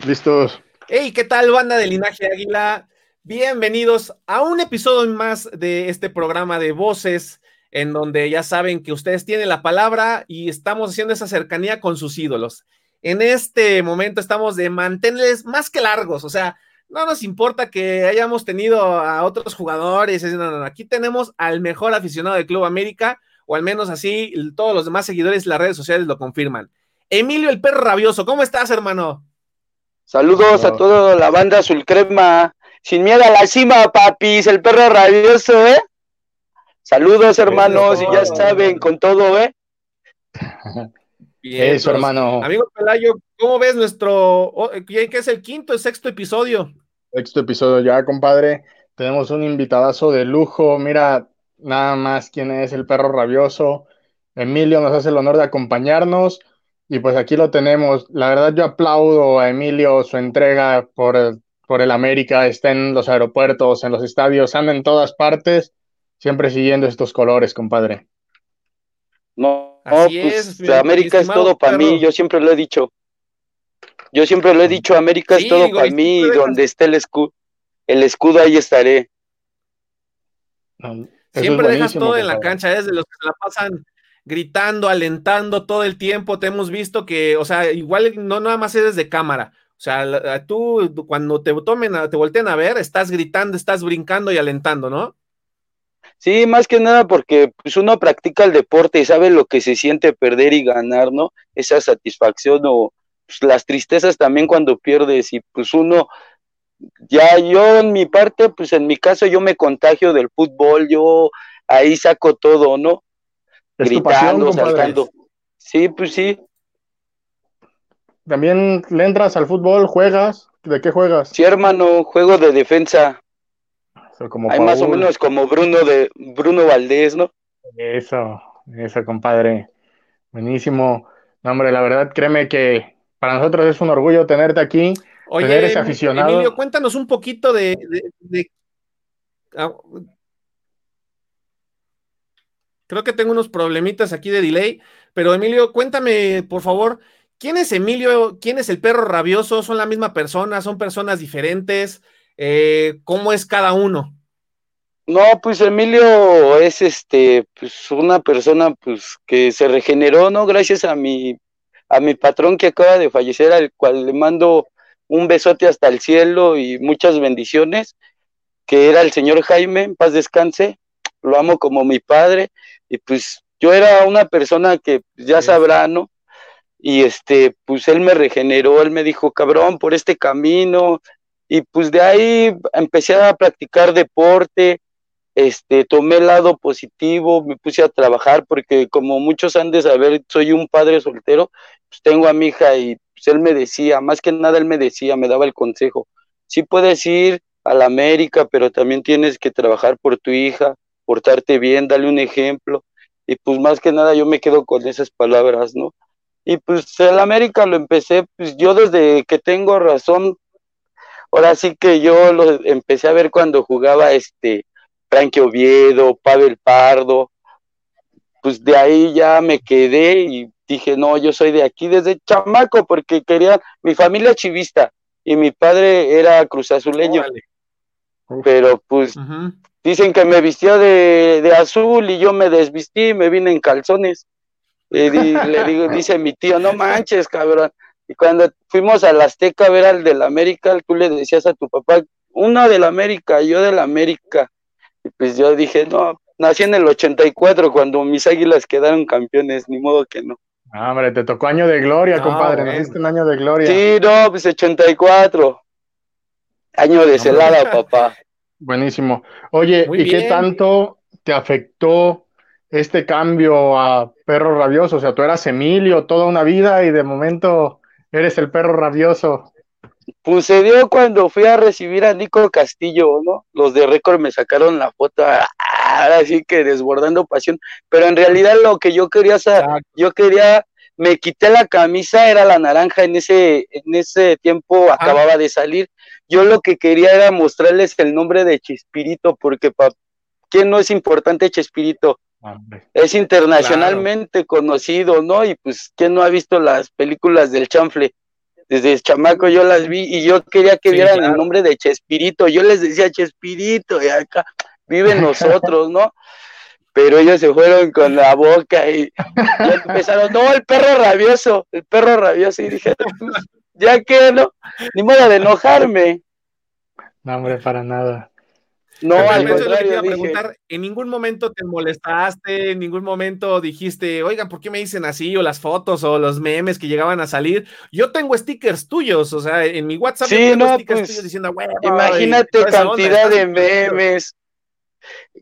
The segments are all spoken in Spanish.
Listos. Hey, ¿qué tal, banda de Linaje Águila? Bienvenidos a un episodio más de este programa de voces, en donde ya saben que ustedes tienen la palabra y estamos haciendo esa cercanía con sus ídolos. En este momento estamos de mantenerles más que largos, o sea, no nos importa que hayamos tenido a otros jugadores, aquí tenemos al mejor aficionado del Club América, o al menos así todos los demás seguidores las redes sociales lo confirman. Emilio el perro rabioso, ¿cómo estás, hermano? Saludos a toda la banda azul crema. Sin miedo a la cima, papis, el perro rabioso, ¿eh? Saludos, hermanos, y ya saben, con todo, ¿eh? Bien, Eso, hermano. Amigo Pelayo, ¿cómo ves nuestro, qué es el quinto, el sexto episodio? Sexto episodio ya, compadre. Tenemos un invitadazo de lujo. Mira, nada más quién es el perro rabioso. Emilio nos hace el honor de acompañarnos. Y pues aquí lo tenemos. La verdad yo aplaudo a Emilio su entrega por el, por el América. Está en los aeropuertos, en los estadios, anda en todas partes, siempre siguiendo estos colores, compadre. No, pues América es todo para mí, yo siempre lo he dicho. Yo siempre lo he dicho, América es todo para mí, y donde esté el escudo, el escudo ahí estaré. siempre dejas todo en la cancha, es de los que se la pasan gritando, alentando todo el tiempo. Te hemos visto que, o sea, igual no nada más eres de cámara. O sea, tú cuando te tomen, te volteen a ver, estás gritando, estás brincando y alentando, ¿no? Sí, más que nada porque pues, uno practica el deporte y sabe lo que se siente perder y ganar, ¿no? Esa satisfacción o pues, las tristezas también cuando pierdes y pues uno, ya yo en mi parte, pues en mi caso yo me contagio del fútbol, yo ahí saco todo, ¿no? Gritando, saltando. Sí, pues sí. ¿También le entras al fútbol? ¿Juegas? ¿De qué juegas? Sí, hermano, juego de defensa. Hay más o menos como Bruno de Bruno Valdés, ¿no? Eso, eso, compadre. Buenísimo. hombre, la verdad, créeme que para nosotros es un orgullo tenerte aquí, Oye, tener ese aficionado. Emilio, cuéntanos un poquito de, ah, Creo que tengo unos problemitas aquí de delay, pero Emilio, cuéntame, por favor, ¿quién es Emilio? ¿Quién es el perro rabioso? ¿Son la misma persona? ¿Son personas diferentes? Eh, ¿Cómo es cada uno? No, pues Emilio es este, pues una persona pues que se regeneró, ¿no? Gracias a mi, a mi patrón que acaba de fallecer, al cual le mando un besote hasta el cielo y muchas bendiciones, que era el señor Jaime, paz descanse, lo amo como mi padre, y pues yo era una persona que ya sabrá, ¿no? Y este, pues él me regeneró, él me dijo, cabrón, por este camino, y pues de ahí empecé a practicar deporte, este, tomé el lado positivo, me puse a trabajar, porque como muchos han de saber, soy un padre soltero, pues tengo a mi hija y pues él me decía, más que nada él me decía, me daba el consejo, sí puedes ir a la América, pero también tienes que trabajar por tu hija, portarte bien, dale un ejemplo. Y pues más que nada yo me quedo con esas palabras, ¿no? Y pues el América lo empecé, pues yo desde que tengo razón, ahora sí que yo lo empecé a ver cuando jugaba este Frankie Oviedo, Pavel Pardo, pues de ahí ya me quedé y dije, no, yo soy de aquí desde chamaco porque quería, mi familia chivista y mi padre era cruzazuleño. Pero pues Dicen que me vistió de, azul y yo me desvistí, me vine en calzones. Y le digo, dice mi tío, no manches, cabrón. Y cuando fuimos a la Azteca a ver al del América, tú le decías a tu papá, uno del América, yo del América. Y pues yo dije, no, nací en el 84 cuando mis águilas quedaron campeones, ni modo que no. Ah, hombre, te tocó año de gloria, compadre, naciste un año de gloria. Sí, no, pues 84. Año de celada, papá. Buenísimo. Oye, ¿y qué tanto te afectó este cambio a perro rabioso? O sea, tú eras Emilio toda una vida y de momento eres el perro rabioso. Pues se dio cuando fui a recibir a Nico Castillo, ¿no? Los de récord me sacaron la foto, así que desbordando pasión, pero en realidad lo que yo quería, yo quería, me quité la camisa, era la naranja en ese, en ese tiempo, acababa de salir, yo lo que quería era mostrarles el nombre de Chespirito, porque para ¿quién no es importante Chespirito? Es internacionalmente conocido, ¿no? Y pues, ¿quién no ha visto las películas del chanfle? desde chamaco yo las vi y yo quería que vieran el nombre de Chespirito. Yo les decía Chespirito y acá viven nosotros, ¿no? Pero ellos se fueron con la boca y, empezaron, no, el perro rabioso, el perro rabioso. Y dije, pues, ya que no, ni modo de enojarme. No, hombre, para nada. No, al contrario, preguntar, ¿en ningún momento te molestaste? ¿En ningún momento dijiste, oigan, ¿por qué me dicen así? O las fotos o los memes que llegaban a salir. Yo tengo stickers tuyos, o sea, en mi WhatsApp sí, tengo no, stickers pues, tuyos diciendo, Imagínate cantidad de memes,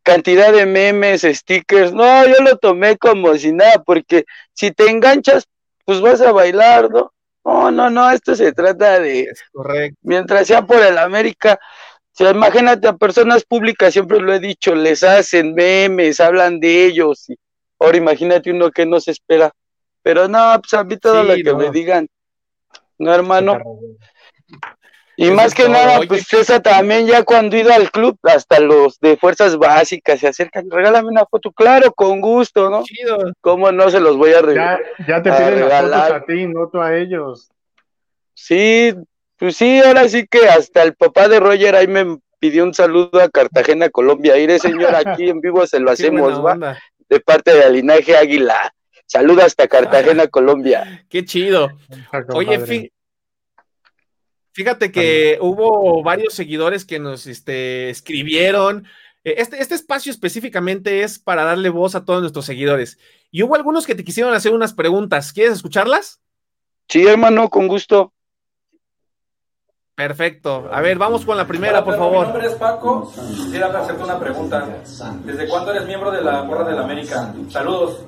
cantidad de memes, stickers. No, yo lo tomé como si nada, porque si te enganchas, pues vas a bailar, ¿no? No, no, no, esto se trata de. correcto. Mientras sea por el América, imagínate a personas públicas, siempre lo he dicho, les hacen memes, hablan de ellos. Y ahora imagínate uno que no se espera. Pero no, pues a mí todo lo que me digan. No, hermano. Y más que nada, pues esa también ya cuando he ido al club, hasta los de fuerzas básicas se acercan, regálame una foto, claro, con gusto, ¿no? Chido. ¿Cómo no se los voy a regalar? Ya, te piden las fotos a ti, no tú a ellos. Sí, pues sí, ahora sí que hasta el papá de Roger ahí me pidió un saludo a Cartagena, Colombia. Iré, señor, aquí en vivo se lo hacemos, ¿va? De parte de Linaje Águila. Saluda hasta Cartagena, Colombia. Qué chido. Oye, fíjate que hubo varios seguidores que nos este, escribieron. Eh, este, este espacio específicamente es para darle voz a todos nuestros seguidores. Y hubo algunos que te quisieron hacer unas preguntas. ¿Quieres escucharlas? Sí, hermano, con gusto. Perfecto. A ver, vamos con la primera, por favor. Mi nombre es Paco. Quisiera hacerte una pregunta. ¿Desde cuándo eres miembro de la Porra del América? Saludos.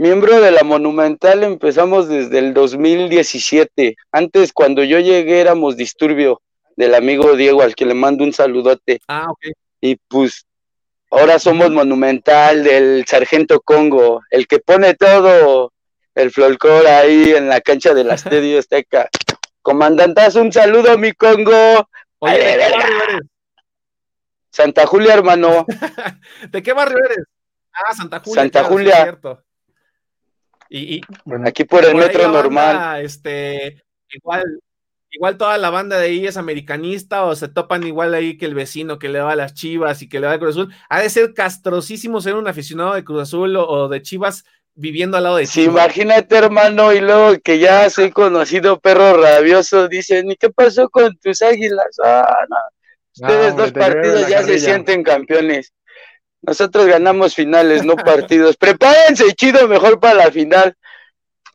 Miembro de la Monumental empezamos desde el 2017. Antes, cuando yo llegué, éramos disturbio del amigo Diego, al que le mando un saludote. Ah, ok. Y pues, ahora somos Monumental del Sargento Congo, el que pone todo el folclore ahí en la cancha del Estadio Azteca. Comandantas, un saludo, mi Congo. Oye, ¿de qué barrio eres? Santa Julia, hermano. ¿De qué barrio eres? Ah, Santa Julia. Santa Julia. Y, aquí por el metro normal. este, igual, igual toda la banda de ahí es americanista o se topan igual ahí que el vecino que le va a las Chivas y que le va a Cruz Azul. Ha de ser castrosísimo ser un aficionado de Cruz Azul o de Chivas viviendo al lado de sí, imagínate, hermano, y luego que ya soy conocido perro rabioso, dicen, ¿y qué pasó con tus águilas? Ah, no. Ustedes dos partidos ya se sienten campeones. Nosotros ganamos finales, no partidos. Prepárense, chido, mejor para la final.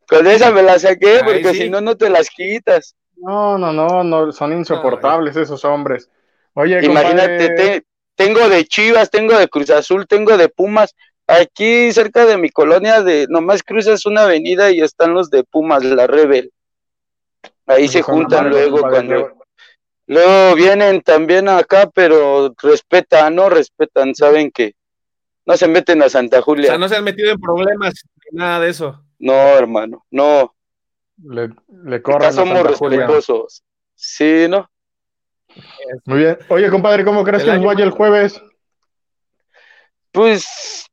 Con esa me la saqué, porque si no, no te las quitas. No, no, no, no son insoportables esos hombres. Oye, imagínate, tengo de Chivas, tengo de Cruz Azul, tengo de Pumas, Aquí cerca de mi colonia, de nomás cruzas una avenida y están los de Pumas, la Rebel. Ahí se juntan luego cuando... Luego vienen también acá, pero respetan, no respetan, saben que no se meten a Santa Julia. O sea, no se han metido en problemas, nada de eso. No, hermano, no. Le, le corren somos respetuosos. Sí, ¿no? Muy bien. Oye, compadre, ¿cómo crees que nos vaya el jueves? Pues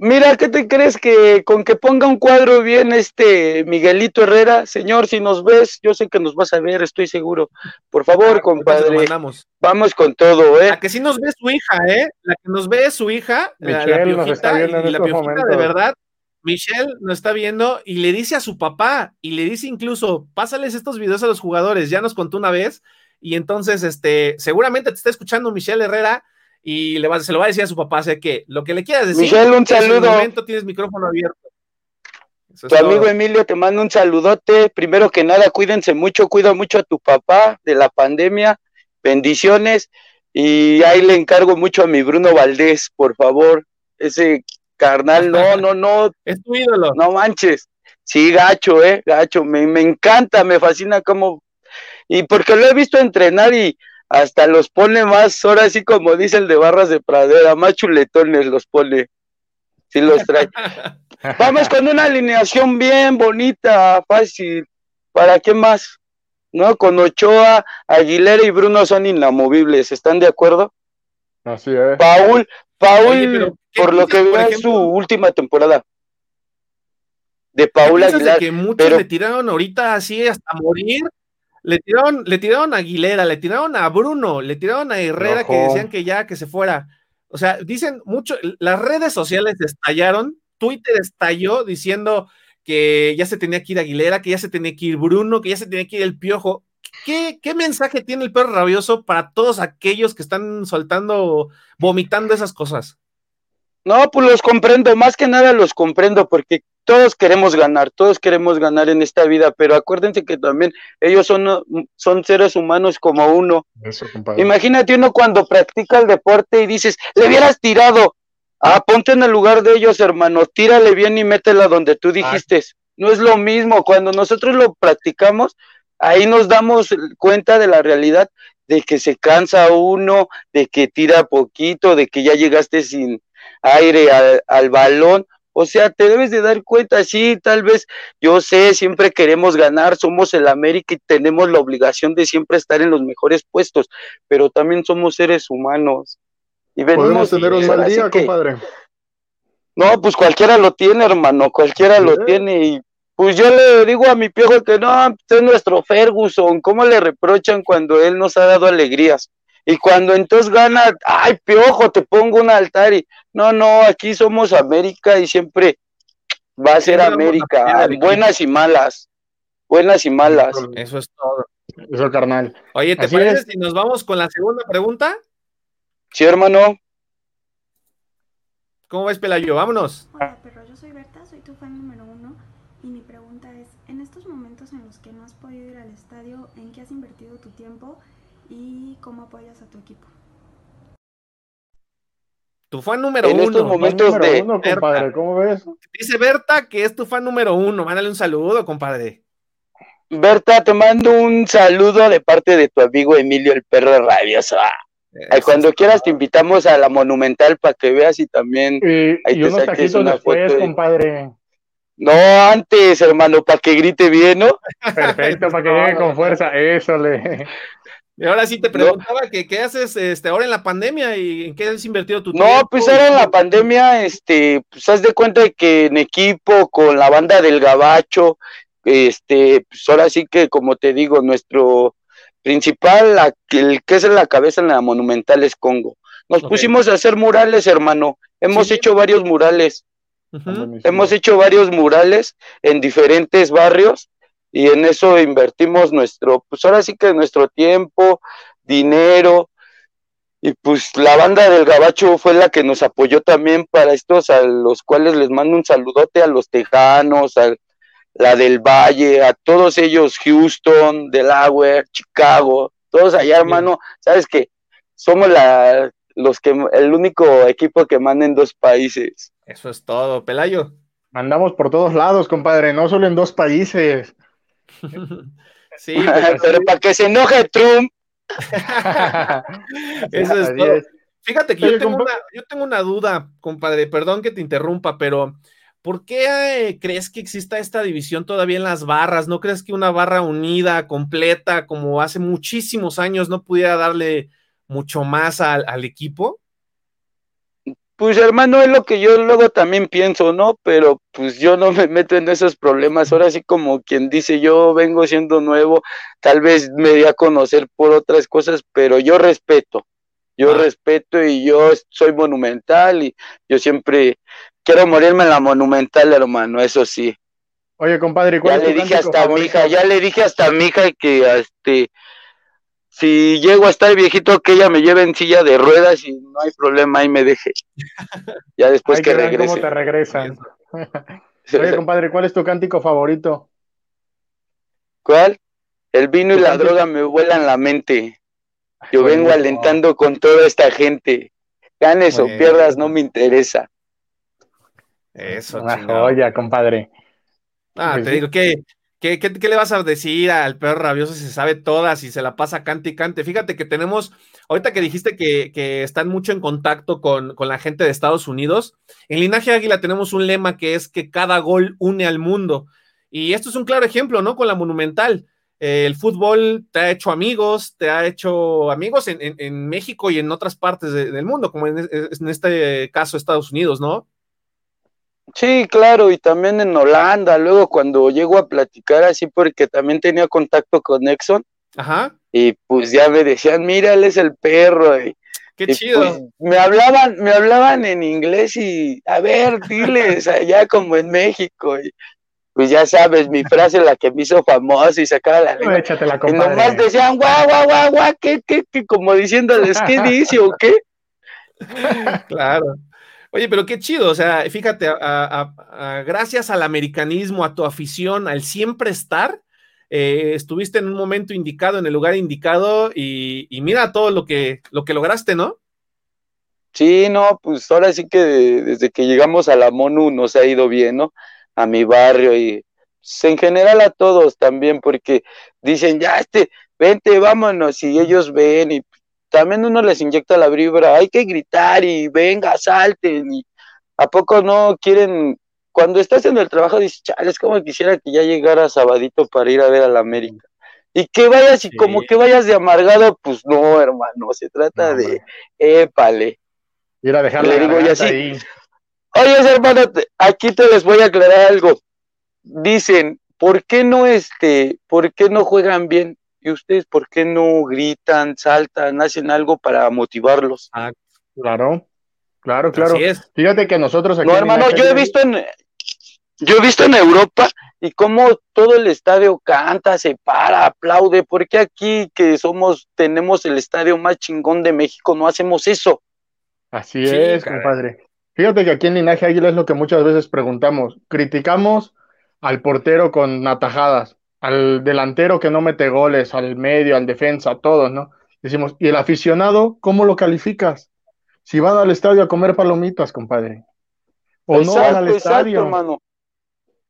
Mira, ¿qué te crees que con que ponga un cuadro bien este Miguelito Herrera? Señor, si nos ves, yo sé que nos vas a ver, estoy seguro. Por favor, ah, compadre. Vamos con todo, ¿eh? La que sí nos ve su hija, ¿eh? La que nos ve es su hija, la, piojita, y, la piojita de verdad. Michelle nos está viendo y le dice a su papá y le dice incluso, pásales estos videos a los jugadores, ya nos contó una vez y entonces, este, seguramente te está escuchando Michelle Herrera y le va, se lo va a decir a su papá, sé que lo que le quieras decir. Michelle, un saludo. En momento tienes micrófono abierto. tu amigo Emilio te manda un saludote. Primero que nada, cuídense mucho, cuida mucho a tu papá de la pandemia. Bendiciones. Y ahí le encargo mucho a mi Bruno Valdés, por favor. Ese carnal, no, no, no. Es tu ídolo. No manches. Sí, gacho, eh, gacho. Me, me encanta, me fascina cómo. Y porque lo he visto entrenar y hasta los pone más, ahora sí como dice el de Barras de Pradera, más chuletones los pone. Sí los trae. Vamos con una alineación bien bonita, fácil. ¿Para qué más? ¿No? Con Ochoa, Aguilera y Bruno son inamovibles, ¿están de acuerdo? Así es. Paul, Paul, por lo que veo, es su última temporada. de Paula Aguilar. que muchos le tiraron ahorita así hasta morir. Le tiraron, le tiraron a Aguilera, le tiraron a Bruno, le tiraron a Herrera que decían que ya que se fuera. O sea, dicen mucho, las redes sociales estallaron, Twitter estalló diciendo que ya se tenía que ir Aguilera, que ya se tenía que ir Bruno, que ya se tenía que ir el Piojo. ¿Qué, ¿Qué, mensaje tiene el perro rabioso para todos aquellos que están soltando, vomitando esas cosas? No, pues los comprendo, más que nada los comprendo, porque todos queremos ganar, todos queremos ganar en esta vida, pero acuérdense que también ellos son, son seres humanos como uno. Imagínate uno cuando practica el deporte y dices, le hubieras tirado. Ah, ponte en el lugar de ellos, hermano, tírale bien y métela donde tú dijiste. No es lo mismo, cuando nosotros lo practicamos, ahí nos damos cuenta de la realidad de que se cansa uno, de que tira poquito, de que ya llegaste sin aire al, balón. O sea, te debes de dar cuenta, sí, tal vez, yo sé, siempre queremos ganar, somos el América y tenemos la obligación de siempre estar en los mejores puestos, pero también somos seres humanos. Y Podemos tener un mal día, compadre. No, pues cualquiera lo tiene, hermano, cualquiera lo tiene. Y pues yo le digo a mi piojo que no, es nuestro Ferguson, ¿cómo le reprochan cuando él nos ha dado alegrías? Y cuando entonces gana, ay, piojo, te pongo un altar y no, no, aquí somos América y siempre va a ser América, buenas y malas, buenas y malas. Eso es todo. Eso, carnal. Oye, ¿te parece si nos vamos con la segunda pregunta? Sí, hermano. ¿Cómo ves, Pelayo? Vámonos. Hola, perro, yo soy Berta, soy tu fan número uno y mi pregunta es, en estos momentos en los que no has podido ir al estadio, ¿en qué has invertido tu tiempo? y cómo apoyas a tu equipo. Tu fan número en uno. Estos momentos de... uno, compadre, ¿cómo ves? Dice Berta que es tu fan número uno. Mándale un saludo, compadre. Berta, te mando un saludo de parte de tu amigo Emilio el perro rabioso. cuando quieras te invitamos a la Monumental para que veas y también y, ahí y unos taquitos después, compadre. No, antes, hermano, para que grite bien, ¿no? Perfecto, para que llegue con fuerza, eso le. Y ahora sí te preguntaba que qué haces este, ahora en la pandemia y en qué has invertido tu tiempo. No, pues ahora en la pandemia, este, pues haz de cuenta que en equipo con la banda del Gabacho, este, pues ahora sí que como te digo, nuestro principal, el que es en la cabeza en la monumental es Congo. Nos pusimos a hacer murales, hermano. Hemos hecho varios murales. Hemos hecho varios murales en diferentes barrios y en eso invertimos nuestro, pues ahora sí que nuestro tiempo, dinero, y pues la banda del Gabacho fue la que nos apoyó también para estos, a los cuales les mando un saludote a los Tejanos, a la del Valle, a todos ellos, Houston, Delaware, Chicago, todos allá, hermano, sabes que somos la, los que, el único equipo que manda en dos países. Eso es todo, Pelayo. Mandamos por todos lados, compadre, no solo en dos países. Sí, pero, para que se enoje Trump. Eso es todo. Fíjate que yo tengo, una, yo tengo una duda, compadre, perdón que te interrumpa, pero ¿por qué eh, crees que exista esta división todavía en las barras? ¿No crees que una barra unida, completa, como hace muchísimos años, no pudiera darle mucho más al equipo? Pues hermano, es lo que yo luego también pienso, ¿no? Pero pues yo no me meto en esos problemas. Ahora sí como quien dice, yo vengo siendo nuevo, tal vez me di a conocer por otras cosas, pero yo respeto. Yo ah. respeto y yo soy monumental y yo siempre quiero morirme en la monumental, hermano, eso sí. Oye, compadre, ¿cuál ya le dije hasta a mi hija, ya le dije hasta a mi hija que este si llego a estar viejito, que ella me lleve en silla de ruedas y no hay problema, ahí me deje. Ya después que, regrese. ¿Cómo te regresan? Oye, compadre, ¿cuál es tu cántico favorito? ¿Cuál? El vino y la droga me vuelan la mente. Yo vengo alentando con toda esta gente. Ganes o pierdas, no me interesa. Eso, Oye, compadre. Ah, pues te digo que ¿Qué, le vas a decir al perro rabioso si se sabe todas y se la pasa cante y cante? Fíjate que tenemos, ahorita que dijiste que, están mucho en contacto con, la gente de Estados Unidos, en Linaje Águila tenemos un lema que es que cada gol une al mundo. Y esto es un claro ejemplo, ¿no? Con la Monumental. el fútbol te ha hecho amigos, te ha hecho amigos en, México y en otras partes del mundo, como en este caso Estados Unidos, ¿no? Sí, claro, y también en Holanda, luego cuando llego a platicar así, porque también tenía contacto con Exxon, Ajá. y pues ya me decían, mira, él es el perro, y, Qué y, chido. pues, me hablaban, me hablaban en inglés y, a ver, diles, allá como en México, y pues ya sabes, mi frase la que me hizo famoso y sacaba la lengua, Échatela, y nomás decían, guau, guau, guau, guau, ¿qué, qué, qué? Como diciéndoles, ¿qué dice o qué? Claro. Oye, pero qué chido, o sea, fíjate, gracias al americanismo, a tu afición, al siempre estar, eh, estuviste en un momento indicado, en el lugar indicado, y, mira todo lo que, lo que lograste, ¿no? Sí, no, pues ahora sí que de- desde que llegamos a la MONU nos ha ido bien, ¿no? A mi barrio y pues, en general a todos también, porque dicen, ya, este, vente, vámonos, y ellos ven, y también uno les inyecta la vibra, hay que gritar y venga, salten, y a poco no quieren, cuando estás en el trabajo dices, chale, es como quisiera que ya llegara sabadito para ir a ver a la América. Y que vayas y Sí. como que vayas de amargado, pues no, hermano, se trata No, de, épale. Ir a dejar Le la digo, y así, ahí. Oye, hermano, aquí te les voy a aclarar algo. Dicen, ¿por qué no este, por qué no juegan bien? Y ustedes, ¿por qué no gritan, saltan, hacen algo para motivarlos? Claro, claro, claro. Así es. Fíjate que nosotros aquí No, hermano, yo he visto en, yo he visto en Europa y cómo todo el estadio canta, se para, aplaude. ¿Por qué aquí que somos, tenemos el estadio más chingón de México, no hacemos eso? Así Sí, es, caray. compadre. Fíjate que aquí en Linaje Águila es lo que muchas veces preguntamos. Criticamos al portero con atajadas, al delantero que no mete goles, al medio, al defensa, a todos, ¿no? Decimos, ¿y el aficionado cómo lo calificas? Si van al estadio a comer palomitas, compadre. O no van al Exacto, estadio. hermano.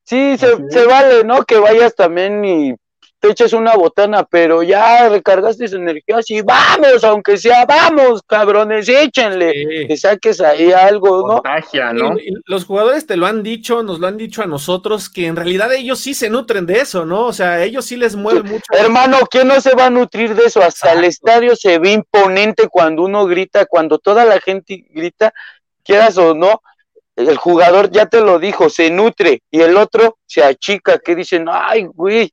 Sí, se, se vale, ¿no? Que vayas también y te eches una botana, pero ya recargaste su energía, sí, vamos, aunque sea, vamos, cabrones, échenle, Sí. que saques ahí algo, ¿no? Contagia, ¿no? Y- y los jugadores te lo han dicho, nos lo han dicho a nosotros, que en realidad ellos sí se nutren de eso, ¿no? O sea, ellos sí les mueve mucho. Hermano, ¿quién no se va a nutrir de eso? Hasta el estadio se ve imponente cuando uno grita, cuando toda la gente grita, quieras o no, el jugador ya te lo dijo, se nutre, y el otro se achica, que dicen, ay, güey,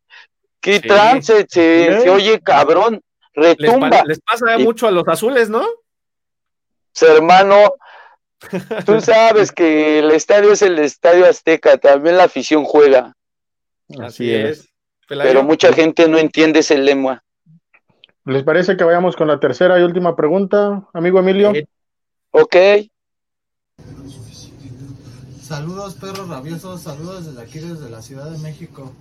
qué Sí. trance, se, Sí. se oye cabrón, retumba. les pasa Y- mucho a los azules, ¿no? Hermano, tú sabes que el estadio es el estadio Azteca, también la afición juega, Así es. Pero mucha gente no entiende ese lema. ¿Les parece que vayamos con la tercera y última pregunta, amigo Emilio? Eh, ¿Ok? Saludos perros rabiosos, saludos desde aquí, desde la Ciudad de México.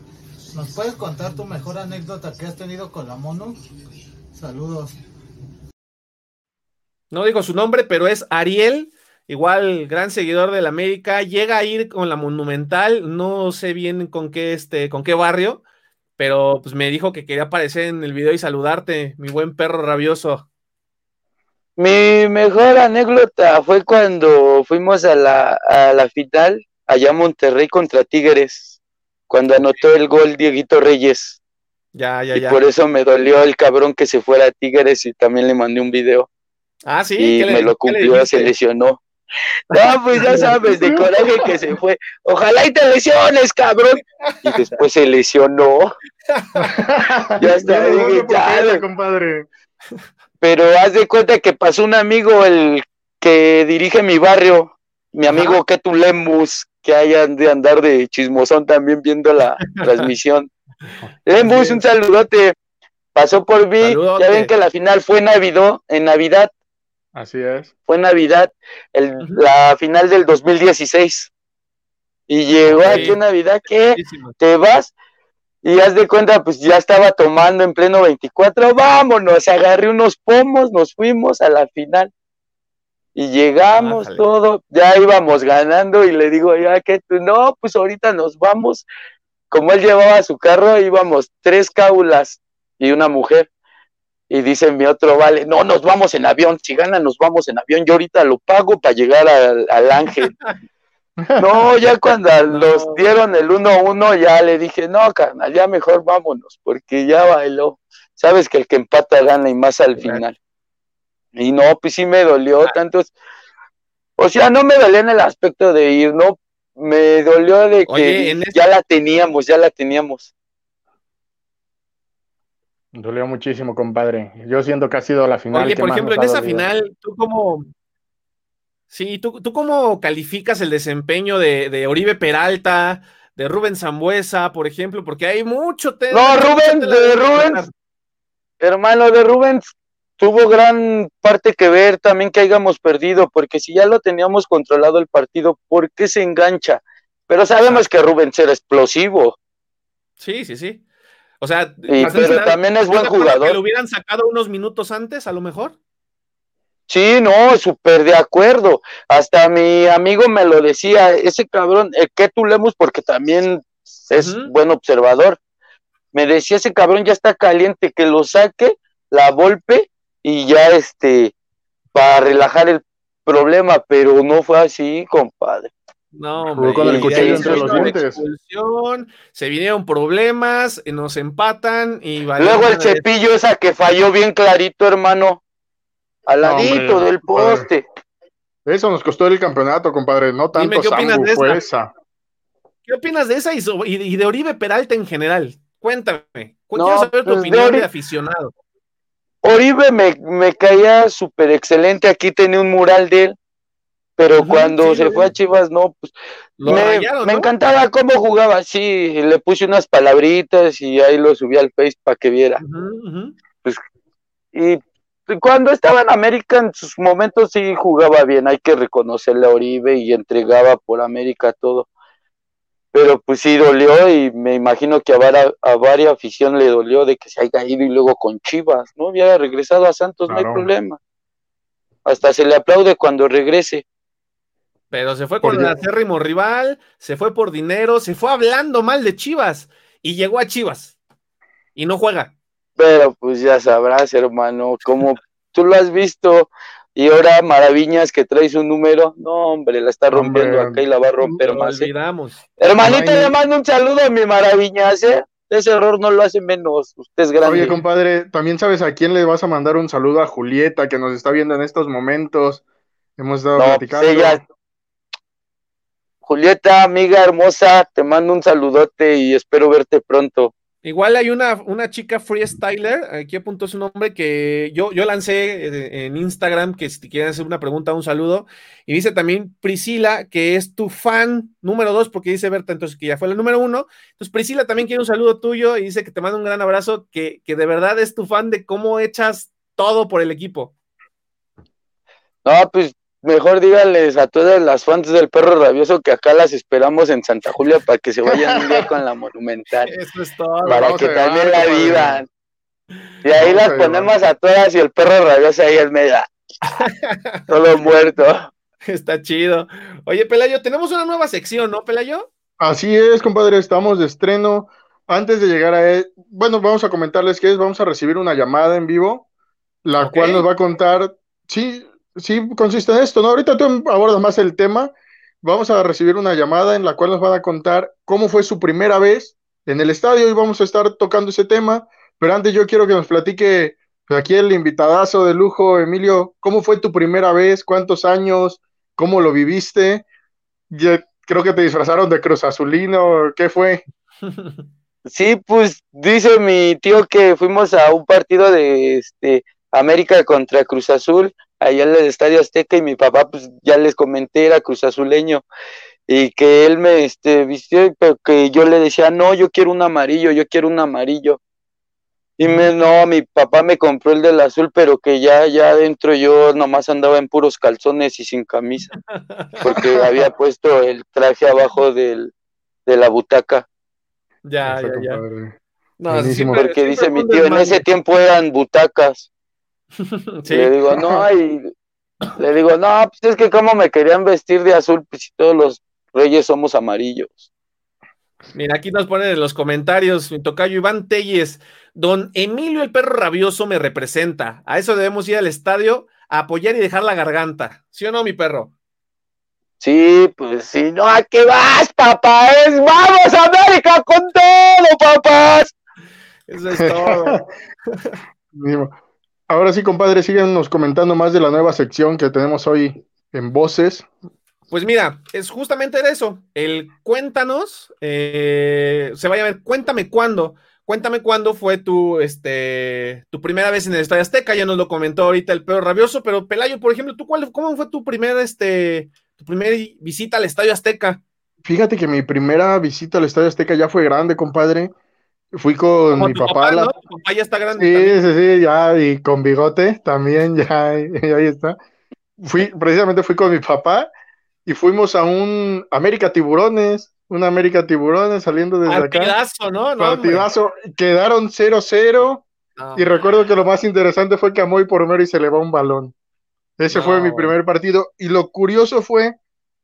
¿Nos puedes contar tu mejor anécdota que has tenido con la mono? Saludos. No digo su nombre, pero es Ariel, igual gran seguidor del América, llega a ir con la Monumental, no sé bien con qué este, con qué barrio, pero pues me dijo que quería aparecer en el video y saludarte, mi buen perro rabioso. Mi mejor anécdota fue cuando fuimos a la, a la final allá a Monterrey contra Tigres, cuando anotó el gol Dieguito Reyes. Ya, ya, y ya. por eso me dolió el cabrón que se fuera a Tigres y también le mandé un video. Ah, sí, y ¿qué le- me lo qué le cumplió, se lesionó. No, pues ya sabes, de coraje que se fue. Ojalá y te lesiones, cabrón. Y después se lesionó. Ya está, dije, ya, compadre. Pero haz de cuenta que pasó un amigo, el que dirige mi barrio, mi amigo Ketu Lemus, que hayan de andar de chismosón también viendo la transmisión. Lemus, Así un saludote. Pasó por mí. Saludote. Ya ven que la final fue Navidad, en Navidad, Así es. fue Navidad, el, la final del 2016. Y llegó aquí en Navidad, ¿qué? Buenísimo. te vas y haz de cuenta, pues ya estaba tomando en pleno 24, vámonos, agarré unos pomos, nos fuimos a la final y llegamos todo, ya íbamos ganando y le digo, ya que tú, no, pues ahorita nos vamos, como él llevaba su carro, íbamos tres cáulas y una mujer. Y dice mi otro, vale, no, nos vamos en avión, si gana nos vamos en avión, yo ahorita lo pago para llegar al, al ángel. No, ya cuando nos dieron el 1-1, ya le dije, no, carnal, ya mejor vámonos, porque ya bailó. Sabes que el que empata gana y más al final. Y no, pues sí me dolió tanto. O sea, no me dolió en el aspecto de ir, ¿no? me dolió de que Oye, ya la teníamos, ya la teníamos. Dolió muchísimo, compadre. Yo siento que ha sido la final. Oye, que por más ejemplo, en esa dolido. final, ¿tú cómo, sí, tú, tú cómo calificas el desempeño de, de Oribe Peralta, de Rubén Zambuesa, por ejemplo? Porque hay mucho te- No, Rubén, de. Rubens, hermano de Rubens, tuvo gran parte que ver también que hayamos perdido, porque si ya lo teníamos controlado el partido, ¿por qué se engancha? Pero sabemos que Rubens era explosivo. Sí, sí, sí. O sea, pero nada, también es ¿estás buen jugador. Que lo hubieran sacado unos minutos antes, a lo mejor. Sí, no, súper de acuerdo. Hasta mi amigo me lo decía, ese cabrón, el que tú leemos, porque también es buen observador. Me decía, ese cabrón ya está caliente, que lo saque, la golpe y ya este, para relajar el problema, pero no fue así, compadre. No, hombre, con el y cuchillo entre se los dientes. se vinieron problemas, eh, nos empatan y valió Luego el cepillo esa que falló bien clarito, hermano, al ladito del poste. Eso nos costó el campeonato, compadre. No Dime, tanto ¿qué opinas de fue esa? esa. ¿Qué opinas de esa y, de Oribe Peralta en general? Cuéntame. No, Quiero saber tu pues, de opinión de, aficionado. Oribe me, me caía súper excelente, aquí tenía un mural de él, pero cuando sí, se fue a Chivas, no, pues me, rayaron, me ¿no? encantaba cómo jugaba, sí, le puse unas palabritas y ahí lo subí al Face para que viera. Ujú. Y cuando estaba en América, en sus momentos sí jugaba bien, hay que reconocerle a Oribe y entregaba por América todo. Pero pues sí dolió y me imagino que a, vara- a varias afición le dolió de que se haya ido y luego con Chivas, ¿no? Había regresado a Santos, no hay problema. Hasta se le aplaude cuando regrese. Pero se fue con el acérrimo rival, se fue por dinero, se fue hablando mal de Chivas y llegó a Chivas y no juega. Pero pues ya sabrás, hermano, como tú lo has visto y ahora Maraviñas que trae su número, no, hombre, la está rompiendo Hombre, acá y la va a romper más. ¿eh? olvidamos. Hermanito, le mando un saludo a mi Maraviñas, ¿eh? Ese error no lo hace menos, usted es grande. Oye, compadre, también sabes a quién le vas a mandar un saludo a Julieta, que nos está viendo en estos momentos. Hemos estado No, pues platicando. ella- Julieta, amiga hermosa, te mando un saludote y espero verte pronto. Igual hay una, una chica freestyler, aquí apuntó su nombre, que yo, yo lancé eh, en Instagram, que si te quieren hacer una pregunta, un saludo. Y dice también Priscila, que es tu fan número dos, porque dice Berta, entonces que ya fue la número uno. Entonces Priscila también quiere un saludo tuyo y dice que te manda un gran abrazo, que, que de verdad es tu fan de cómo echas todo por el equipo. No, pues mejor díganles a todas las fans del perro rabioso que acá las esperamos en Santa Julia para que se vayan un día con la monumental. Eso es todo. para que también la vivan. Y ahí las ponemos a todas y el perro rabioso ahí en medio. Todo muerto. Está chido. Oye, Pelayo, tenemos una nueva sección, ¿no, Pelayo? Así es, compadre, estamos de estreno. Antes de llegar a él, bueno, vamos a comentarles que es, vamos a recibir una llamada en vivo, la cual nos va a contar, sí, sí consiste en esto, ¿no? Ahorita tú abordas más el tema, vamos a recibir una llamada en la cual nos van a contar cómo fue su primera vez en el estadio y vamos a estar tocando ese tema, pero antes yo quiero que nos platique pues, aquí el invitadazo de lujo, Emilio, ¿cómo fue tu primera vez? ¿Cuántos años? ¿Cómo lo viviste? Ya- creo que te disfrazaron de Cruz Azulino, ¿qué fue? Sí, pues dice mi tío que fuimos a un partido de este América contra Cruz Azul, allá en el Estadio Azteca, y mi papá, pues ya les comenté, era Cruz Azuleño, y que él me este, vistió, pero que yo le decía, no, yo quiero un amarillo, yo quiero un amarillo. Y me, no, mi papá me compró el del azul, pero que ya, ya adentro yo nomás andaba en puros calzones y sin camisa, porque había puesto el traje abajo del, de la butaca. Ya, ya, ya. No, Porque siempre dice mi tío, en ese tiempo eran butacas. Sí. Le digo, no, y le digo, no, pues es que como me querían vestir de azul, pues si todos los reyes somos amarillos. Mira, aquí nos ponen en los comentarios, mi tocayo Iván Telles, don Emilio el perro rabioso me representa. A eso debemos ir al estadio a apoyar y dejar la garganta. ¿Sí o no, mi perro? Sí, pues sí, no, ¿a qué vas, papá? Es vamos América con todo, papás. Eso es todo. Ahora sí, compadre, síganos comentando más de la nueva sección que tenemos hoy en Voces. Pues mira, es justamente de eso. El cuéntanos, eh, se vaya a ver, cuéntame cuándo. Cuéntame cuándo fue tu, este, tu primera vez en el Estadio Azteca. Ya nos lo comentó ahorita el peor rabioso, pero Pelayo, por ejemplo, ¿tú cuál, cómo fue tu primera, este, tu primera visita al Estadio Azteca? Fíjate que mi primera visita al Estadio Azteca ya fue grande, compadre. Fui con Como mi papá. la- ¿no? Tu papá ya está grande. Sí, también. sí, sí, ya, y con bigote también, ya, ahí está. Fui, precisamente fui con mi papá y fuimos a un América Tiburones, un América Tiburones saliendo desde acá. Partidazo, ¿no? No, hombre. Partidazo, quedaron 0-0 No. y recuerdo que lo más interesante fue que a Moy por Mero y se le va un balón. Ese No, fue mi primer partido y lo curioso fue,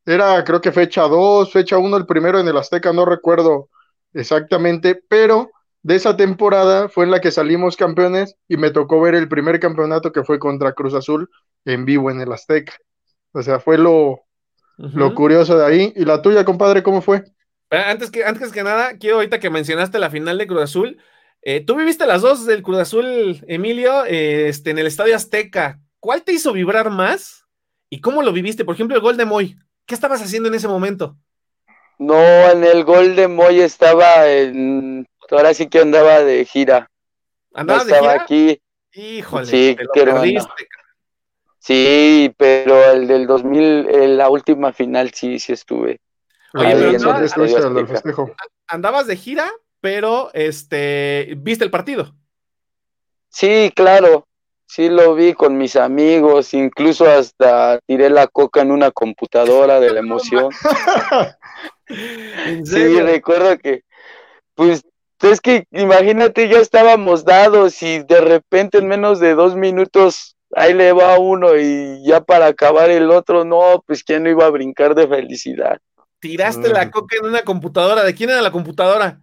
era creo que fecha 2, fecha 1, el primero en el Azteca, no recuerdo exactamente, pero de esa temporada fue en la que salimos campeones y me tocó ver el primer campeonato que fue contra Cruz Azul en vivo en el Azteca. O sea, fue lo, lo curioso de ahí. ¿Y la tuya, compadre, cómo fue? Antes que, antes que nada, quiero ahorita que mencionaste la final de Cruz Azul. eh, Tú viviste las dos del Cruz Azul, Emilio, eh, este, en el Estadio Azteca. ¿Cuál te hizo vibrar más? ¿Y cómo lo viviste? Por ejemplo, el gol de Moy. ¿Qué estabas haciendo en ese momento? No, en el gol de Moy estaba en. Ahora sí que andaba de gira. No ¿Andabas de estaba gira? aquí. Híjole, Sí, te lo qué hermano. perdiste, cara. Sí, pero el del 2000, en la última final sí, sí estuve. Oye, Ahí pero no, Azteca. festejo. Andabas de gira, pero este, viste el partido. Sí, claro. Sí lo vi con mis amigos, incluso hasta tiré la coca en una computadora de la emoción. ¿En Sí, recuerdo que, pues, es que imagínate, ya estábamos dados y de repente en menos de dos minutos ahí le va uno y ya para acabar el otro, no, pues quién no iba a brincar de felicidad. Tiraste la coca en una computadora. ¿De quién era la computadora?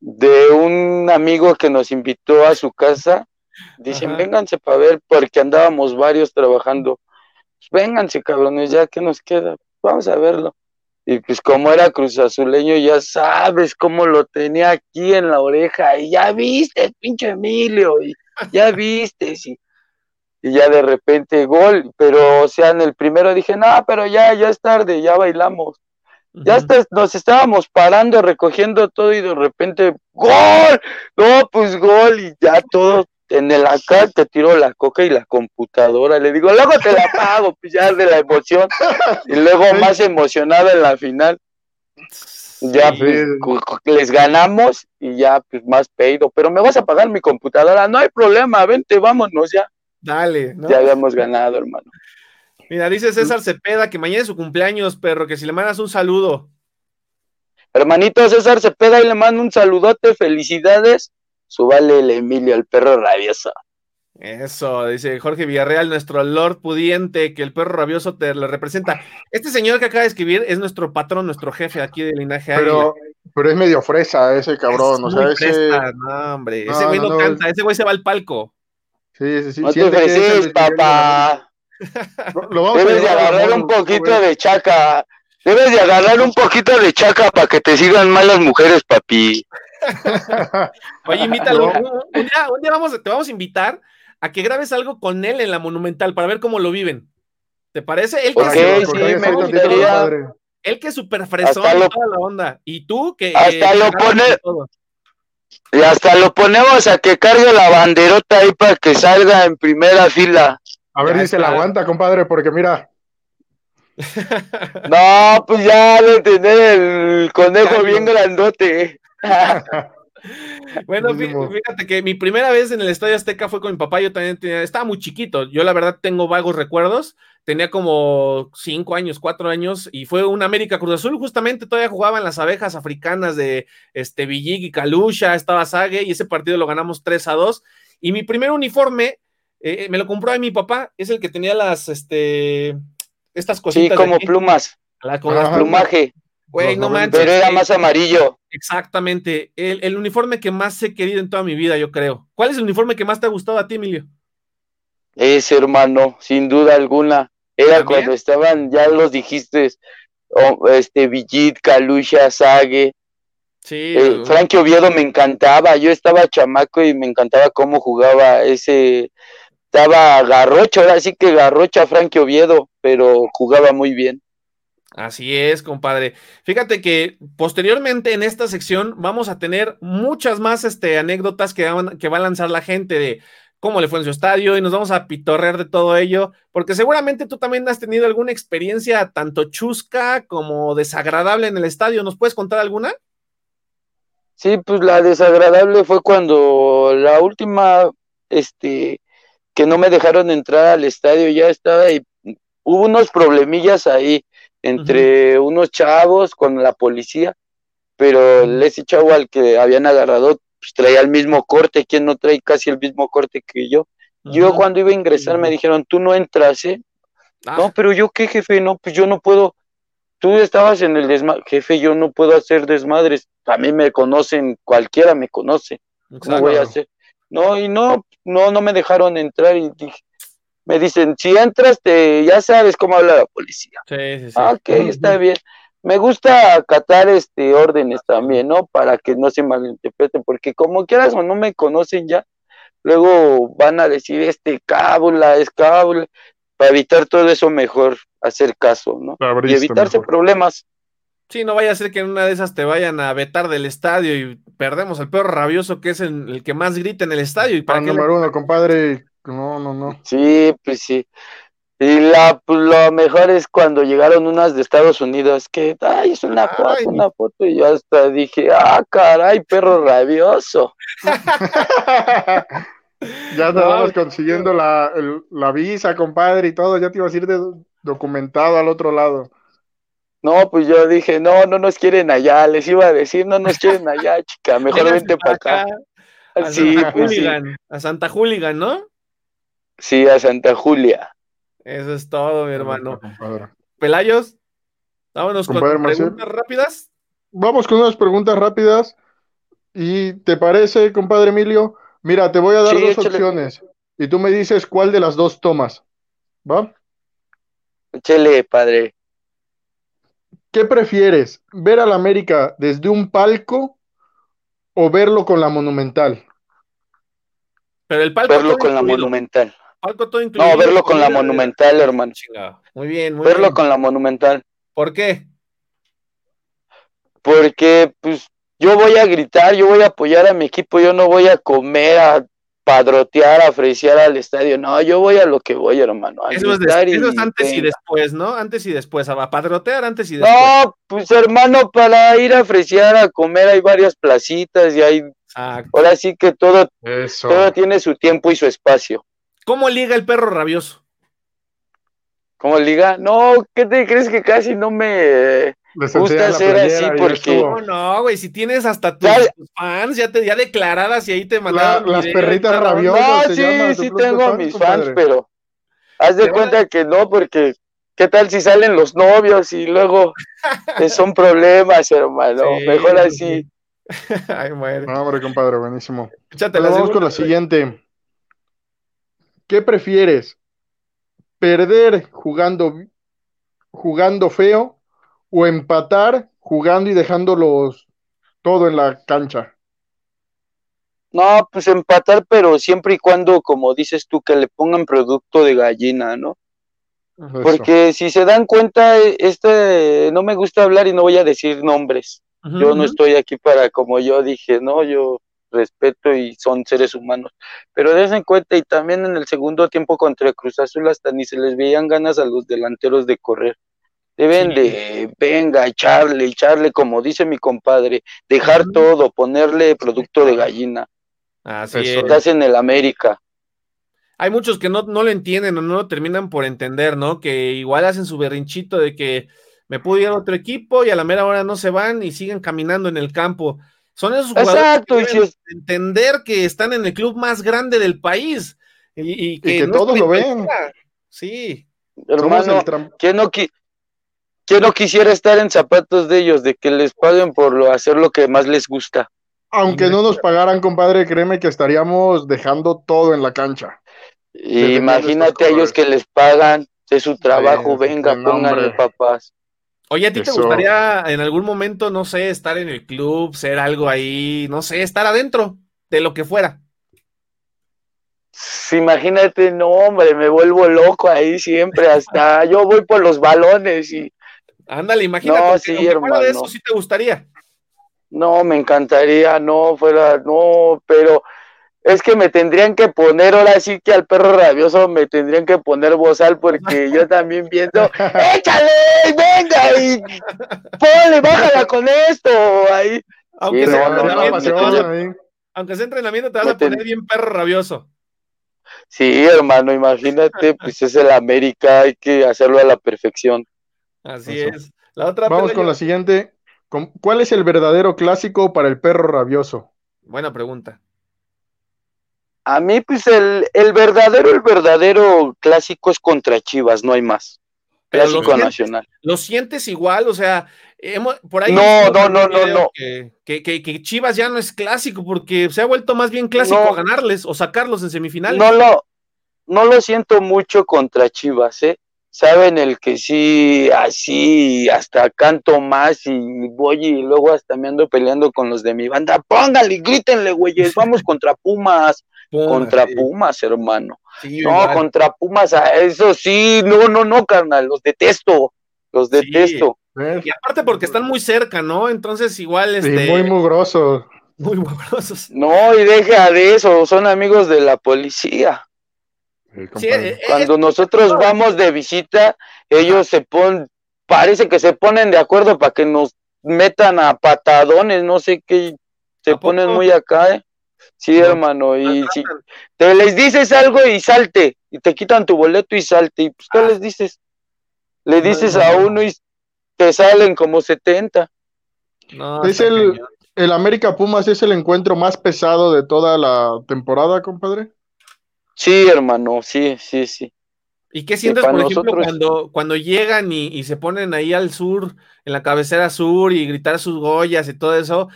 De un amigo que nos invitó a su casa, dicen, Ajá. vénganse para ver, porque andábamos varios trabajando. Pues, vénganse, cabrones, ya que nos queda, vamos a verlo. Y pues como era Cruz Azuleño, ya sabes cómo lo tenía aquí en la oreja, y ya viste, pinche Emilio, y ya viste, sí. Y ya de repente gol, pero o sea, en el primero dije, no, pero ya, ya es tarde, ya bailamos. Ya hasta nos estábamos parando, recogiendo todo y de repente, ¡gol! No, pues gol y ya todo en el acá te tiró la coca y la computadora. Le digo, luego te la pago, pues ya de la emoción. Y luego más emocionada en la final. Ya pues, les ganamos y ya pues más pedido. Pero me vas a pagar mi computadora. No hay problema, vente, vámonos ya. Dale, ¿no? Ya habíamos ganado, hermano. Mira, dice César Cepeda que mañana es su cumpleaños, perro, que si le mandas un saludo. Hermanito César Cepeda, y le mando un saludote, felicidades. Subale el Emilio, el perro rabioso. Eso, dice Jorge Villarreal, nuestro Lord pudiente, que el perro rabioso te lo representa. Este señor que acaba de escribir es nuestro patrón, nuestro jefe aquí de Linaje Águila. Pero, pero es medio fresa ese cabrón, o Es sea, muy ese... fresa, no, hombre. No, ese güey no, no, no, canta, ese güey se va al palco. Sí, sí, sí. No te siente que es el ofreces, Luis Miguel de la papá. Lo- vamos a Debes de agarrar un poquito güey. de chaca. Debes de agarrar un poquito de chaca para que te sigan más las mujeres, papi. Oye, invítalo. No. Un, día, un día vamos, te vamos a invitar a que grabes algo con él en la Monumental para ver cómo lo viven. ¿Te parece? Él que, Ok, Para que es, lo sí, me gustaría. él que es súper fresón Hasta lo- toda la onda. Y tú que... Hasta eh, lo grabas pone- todo. Y hasta lo ponemos a que cargue la banderota ahí para que salga en primera fila. A ver Ya si se la aguanta, compadre, porque mira, No, pues ya de tener el conejo bien grandote. Bueno, Buenísimo. fíjate que mi primera vez en el Estadio Azteca fue con mi papá, yo también tenía, estaba muy chiquito, yo la verdad tengo vagos recuerdos, tenía como cinco años, cuatro años, y fue un América Cruz Azul, justamente todavía jugaban las abejas africanas de este Villig y Calusha, estaba Sague, y ese partido lo ganamos 3 a 2, y mi primer uniforme eh, me lo compró a mi papá, es el que tenía las, este, estas Sí, cositas. de como plumas, la- con Ajá. plumaje, Güey, Los no noventas. manches. pero era más amarillo. Exactamente, el, el uniforme que más he querido en toda mi vida, yo creo. ¿Cuál es el uniforme que más te ha gustado a ti, Emilio? Ese hermano, sin duda alguna. Era ¿También? cuando estaban, ya los dijiste, oh, este Villit, Calusha, Sague. Sí, Eh, Frankie Oviedo me encantaba. Yo estaba chamaco y me encantaba cómo jugaba ese. Estaba garrocho, ahora sí que garrocha Frankie Oviedo, pero jugaba muy bien. Así es, compadre. Fíjate que posteriormente en esta sección vamos a tener muchas más este, anécdotas que, que va a lanzar la gente de cómo le fue en su estadio y nos vamos a pitorrear de todo ello, porque seguramente tú también has tenido alguna experiencia tanto chusca como desagradable en el estadio. ¿Nos puedes contar alguna? Sí, pues la desagradable fue cuando la última, este, que no me dejaron entrar al estadio, ya estaba y hubo unos problemillas ahí entre unos chavos con la policía, pero ese chavo al que habían agarrado pues, traía el mismo corte, ¿quién no trae casi el mismo corte que yo? Yo cuando iba a ingresar me dijeron, tú no entras, ¿eh? Ah. No, pero yo qué jefe, no, pues yo no puedo, tú estabas en el desmadre, jefe, yo no puedo hacer desmadres, a mí me conocen, cualquiera me conoce, ¿cómo voy a hacer? No, y no, no, no me dejaron entrar y dije, me dicen, si entras, te, ya sabes cómo habla la policía. Sí, sí, sí. Ah, ok, está bien. Me gusta acatar este órdenes también, ¿no? Para que no se malinterpreten, porque como quieras o no me conocen ya, luego van a decir, este cábula, es cábula, para evitar todo eso mejor hacer caso, ¿no? y evitarse problemas. Sí, no vaya a ser que en una de esas te vayan a vetar del estadio y perdemos al perro rabioso que es el, que más grita en el estadio. Y para ah, número uno, compadre. No, no, no. Sí, pues sí. Y la, pues, lo mejor es cuando llegaron unas de Estados Unidos, que, ay, es una foto, una foto, y yo hasta dije, ah, caray, perro rabioso. ya estábamos consiguiendo la, la, visa, compadre, y todo, ya te ibas a ir de, documentado al otro lado. No, pues yo dije, no, no nos quieren allá, les iba a decir, no nos quieren allá, chica, mejor vente para acá. A sí, Santa pues a Santa Hooligan, ¿no? Sí, a Santa Julia. Eso es todo, mi hermano. Pelayos, vámonos con preguntas rápidas. Vamos con unas preguntas rápidas. ¿Y te parece, compadre Emilio? Mira, te voy a dar dos opciones y tú me dices cuál de las dos tomas. ¿Va? Échale, padre. ¿Qué prefieres? ¿Ver al América desde un palco o verlo con la Monumental? Pero el palco verlo con la Monumental. No, verlo con la Monumental, hermano. Muy bien, muy Verlo con la Monumental. ¿Por qué? Porque, pues, yo voy a gritar, yo voy a apoyar a mi equipo, yo no voy a comer, a padrotear, a apreciar al estadio. No, yo voy a lo que voy, hermano. Eso es, antes y después, ¿no? Antes y después, a padrotear antes y después. No, pues hermano, para ir a apreciar, a comer, hay varias placitas y hay. Ahora sí que todo, todo tiene su tiempo y su espacio. ¿Cómo liga el perro rabioso? ¿Cómo liga? No, ¿qué te crees que casi no me gusta hacer así? Porque. No, no, güey, si tienes hasta tus, fans ya, te, ya declaradas y ahí te mandaron. las perritas rabiosas. No, sí, sí tengo a mis fans, pero haz de cuenta que no, porque ¿qué tal si salen los novios y luego son problemas, hermano? Mejor así. Ay, muere. No, hombre, compadre, buenísimo. vamos con la siguiente. ¿Qué prefieres? ¿Perder jugando, jugando feo o empatar jugando y dejándolos todo en la cancha? No, pues empatar, pero siempre y cuando, como dices tú, que le pongan producto de gallina, ¿no? Porque si se dan cuenta, este, no me gusta hablar y no voy a decir nombres. yo no estoy aquí para, como yo dije, no, yo respeto y son seres humanos. Pero des en cuenta, y también en el segundo tiempo contra Cruz Azul hasta ni se les veían ganas a los delanteros de correr. Deben de, venga, echarle, echarle, como dice mi compadre, dejar todo, ponerle producto de gallina. Así Estás en el América. Hay muchos que no, no lo entienden o no lo terminan por entender, ¿no? Que igual hacen su berrinchito de que me pudo ir a otro equipo y a la mera hora no se van y siguen caminando en el campo. Son esos jugadores que entender que están en el club más grande del país y, que, todos lo ven. Sí. Hermano, ¿quién no, no quisiera estar en zapatos de ellos, de que les paguen por lo, hacer lo que más les gusta? Aunque no nos pagaran, compadre, créeme que estaríamos dejando todo en la cancha. Imagínate a ellos que les pagan de su trabajo, venga, pónganle papás. Oye, ¿a ti te gustaría en algún momento, no sé, estar en el club, ser algo ahí, no sé, estar adentro de lo que fuera? Imagínate, no, hombre, me vuelvo loco ahí siempre, hasta yo voy por los balones y Ándale, imagínate. No, sí, de eso sí te gustaría. No, me encantaría, no, fuera, no, pero es que me tendrían que poner, ahora sí que al perro rabioso me tendrían que poner bozal porque yo también viendo, échale, venga, y ponle, bájala con esto, ahí. Aunque, Sí, sea no, no, pasión, aunque sea entrenamiento, te vas Me a poner ten- bien perro rabioso. Sí, hermano, imagínate, pues es el América, hay que hacerlo a la perfección. Así Eso. es. La otra Vamos con la siguiente. ¿Con- ¿Cuál es el verdadero clásico para el perro rabioso? Buena pregunta. A mí, pues el, el verdadero, el verdadero clásico es contra Chivas, no hay más. Pero Clásico lo sientes- nacional. ¿Lo sientes igual? O sea, hemos- por ahí. No, no, no, no, no. Que, que- que- que Chivas ya no es clásico porque se ha vuelto más bien clásico No. ganarles o sacarlos en semifinales. No lo, no lo siento mucho contra Chivas, ¿eh? Saben el que sí, así, hasta canto más y voy y luego hasta me ando peleando con los de mi banda. Póngale, grítenle, güeyes, vamos contra Pumas, Pumas, contra sí. Pumas, hermano. Sí, No, igual. contra Pumas, eso sí, no, no, no, carnal, los detesto, los detesto. Y aparte porque están muy cerca, ¿no? Entonces igual Sí, este, muy mugroso. muy mugrosos. No, y deja de eso, son amigos de la policía. Compadre. eh, Cuando nosotros vamos de visita, ellos se ponen, parece que se ponen de acuerdo para que nos metan a patadones, no sé qué, se ¿A ponen muy acá, ¿eh? Sí, No. hermano, y si te les dices algo y salte, y te quitan tu boleto y salte, y pues, ¿qué Ah. les dices? Le dices no, a no. uno y te salen como 70. No, Es el- cañón. ¿El América Pumas es el encuentro más pesado de toda la temporada, compadre? Sí, hermano, sí, sí, sí. ¿Y qué sientes, por ejemplo, nosotros- cuando, cuando llegan y, y se ponen ahí al sur, en la cabecera sur, y gritar sus goyas y todo eso?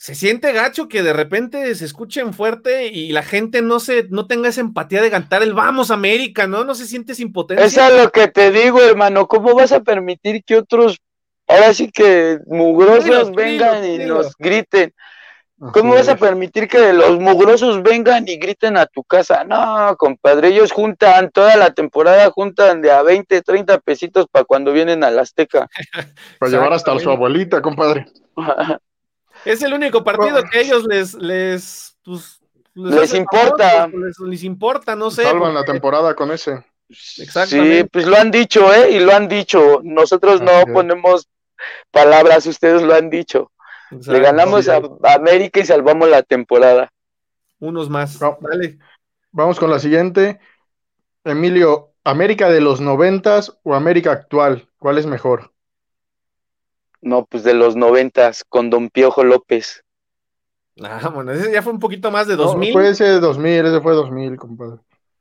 Se siente gacho que de repente se escuchen fuerte y la gente no se, no tenga esa empatía de cantar el vamos América, ¿no? No se siente esa impotencia. Eso es lo que te digo, hermano. ¿Cómo vas a permitir que otros, ahora sí que mugrosos Dilo, vengan dilo, y dilo. nos griten? ¿Cómo vas a permitir que los mugrosos vengan y griten a tu casa? No, compadre, ellos juntan toda la temporada, juntan de a 20, 30 pesitos para cuando vienen al Azteca. Para llevar hasta a su abuelita, compadre. Es el único partido que a ellos les, les, pues, Les importa. famosos, Les, les importa, no sé. Salvan la temporada con ese. Exactamente. Sí, pues lo han dicho, ¿eh? Y lo han dicho. Nosotros no ponemos palabras, ustedes lo han dicho. Le ganamos a a América y salvamos la temporada. Unos más. No. Dale. Vamos con la siguiente. Emilio, ¿América de los noventas o América actual? ¿Cuál es mejor? No, pues de los noventas, con Don Piojo López. Ah, bueno, ese ya fue un poquito más de No, 2000. fue ese 2000, ese fue 2000, compadre.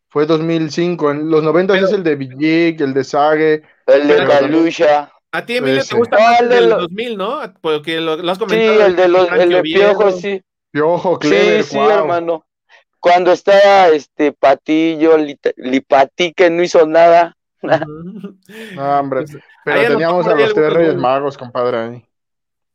Fue 2005. En los noventas Pero- es el de Villic, el de Sague. El de Calucha. A ti, Emilio, te Ese. gusta No, más el el de del lo- 2000, ¿no? Porque lo, lo has Sí, comentado. el de los, el de. Piojo, sí. Piojo, Clever, Sí, sí, guau. hermano. Cuando estaba este Patillo, Lita- Lipatí, que no hizo nada. No, hombre. Pues, Pero ahí teníamos a los tres Reyes. Magos, compadre, ahí.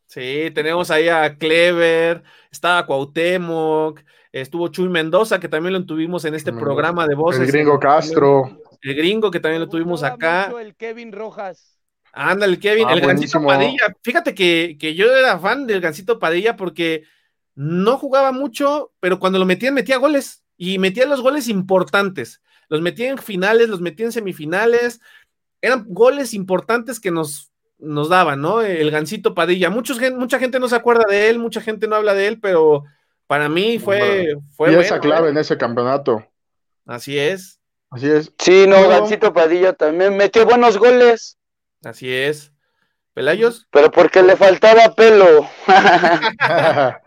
Sí, tenemos ahí a Clever, estaba Cuauhtémoc, estuvo Chuy Mendoza, que también lo tuvimos en este Mendoza. programa de voces. El gringo Castro. El gringo, que también lo tuvimos acá. el Kevin Rojas. Ándale, Kevin, Ah, el Gancito. Padilla. Fíjate que, que yo era fan del Gancito Padilla porque no jugaba mucho, pero cuando lo metían, metía goles. Y metía los goles importantes. Los metía en finales, los metía en semifinales. Eran goles importantes que nos, nos daban, ¿no? El Gancito Padilla. Muchos, mucha gente no se acuerda de él, mucha gente no habla de él, pero para mí fue, fue y bueno, esa clave ¿eh? en ese campeonato. Así es, Así es. Sí, no, No. Gancito Padilla también metió buenos goles, así es. Pelayos, pero porque le faltaba pelo.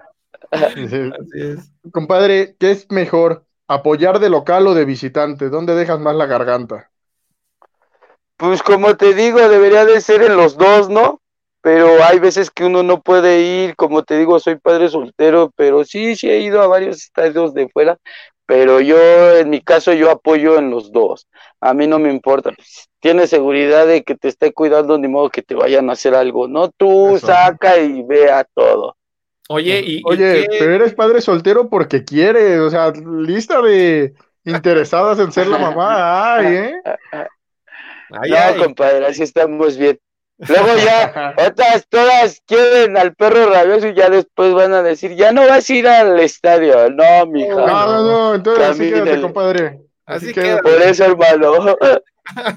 Sí. así es. Compadre, ¿qué es mejor? ¿Apoyar de local o de visitante? ¿Dónde dejas más la garganta? Pues como te digo, debería de ser en los dos, ¿no? Pero hay veces que uno no puede ir, como te digo, soy padre soltero, pero sí, sí he ido a varios estadios de fuera, pero yo, en mi caso, yo apoyo en los dos. A mí no me importa, tienes seguridad de que te esté cuidando, ni modo que te vayan a hacer algo, ¿no? Tú Eso. saca y vea todo. Oye, y, y Oye, pero eres padre soltero porque quieres, o sea, lista de interesadas en ser la mamá, ay, ¿eh? Ay, no, ay. compadre, así estamos bien. Luego ya, otras todas quieren al perro rabioso y ya después van a decir, ya no vas a ir al estadio. No, mija. No, no, no, entonces así quédate, compadre. Así que queda. Por eso, hermano.